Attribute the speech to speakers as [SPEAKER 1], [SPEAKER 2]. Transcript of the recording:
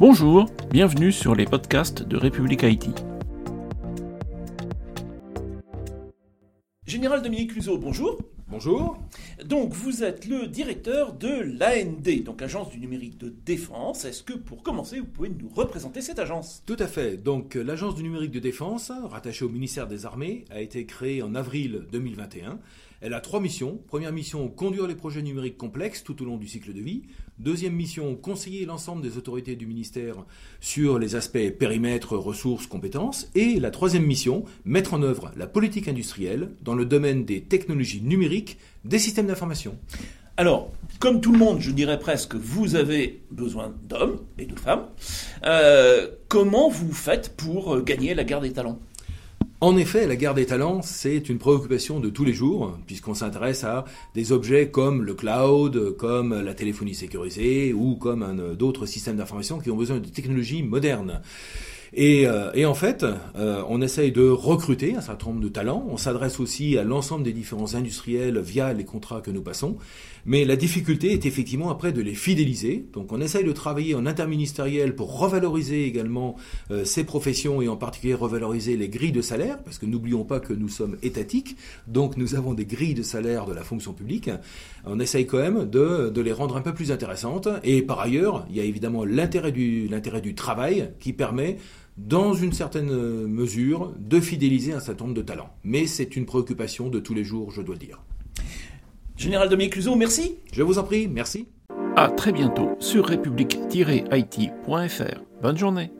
[SPEAKER 1] Bonjour, bienvenue sur les podcasts de République Haïti. Général Dominique Cluzot, bonjour.
[SPEAKER 2] Bonjour.
[SPEAKER 1] Donc, vous êtes le directeur de l'AND, donc Agence du numérique de défense. Est-ce que, pour commencer, vous pouvez nous représenter cette agence?
[SPEAKER 2] Tout à fait. Donc, l'Agence du numérique de défense, rattachée au ministère des Armées, a été créée en avril 2021. Elle a trois missions. Première mission, conduire les projets numériques complexes tout au long du cycle de vie. Deuxième mission, conseiller l'ensemble des autorités du ministère sur les aspects périmètre, ressources, compétences. Et la troisième mission, mettre en œuvre la politique industrielle dans le domaine des technologies numériques, des systèmes d'information.
[SPEAKER 1] Alors, comme tout le monde, je dirais presque, vous avez besoin d'hommes et de femmes. Euh, comment vous faites pour gagner la guerre des talents?
[SPEAKER 2] En effet, la guerre des talents, c'est une préoccupation de tous les jours, puisqu'on s'intéresse à des objets comme le cloud, comme la téléphonie sécurisée ou comme d'autres systèmes d'information qui ont besoin de technologies modernes. Et, euh, et en fait, euh, on essaye de recruter un certain nombre de talents. On s'adresse aussi à l'ensemble des différents industriels via les contrats que nous passons. Mais la difficulté est effectivement après de les fidéliser. Donc on essaye de travailler en interministériel pour revaloriser également euh, ces professions et en particulier revaloriser les grilles de salaire, parce que n'oublions pas que nous sommes étatiques, donc nous avons des grilles de salaire de la fonction publique. On essaye quand même de, de les rendre un peu plus intéressantes. Et par ailleurs, il y a évidemment l'intérêt du, l'intérêt du travail qui permet dans une certaine mesure, de fidéliser un certain nombre de talents. Mais c'est une préoccupation de tous les jours, je dois dire.
[SPEAKER 1] Général Dominique Cluzot, merci.
[SPEAKER 2] Je vous en prie, merci.
[SPEAKER 1] À très bientôt sur république-it.fr. Bonne journée.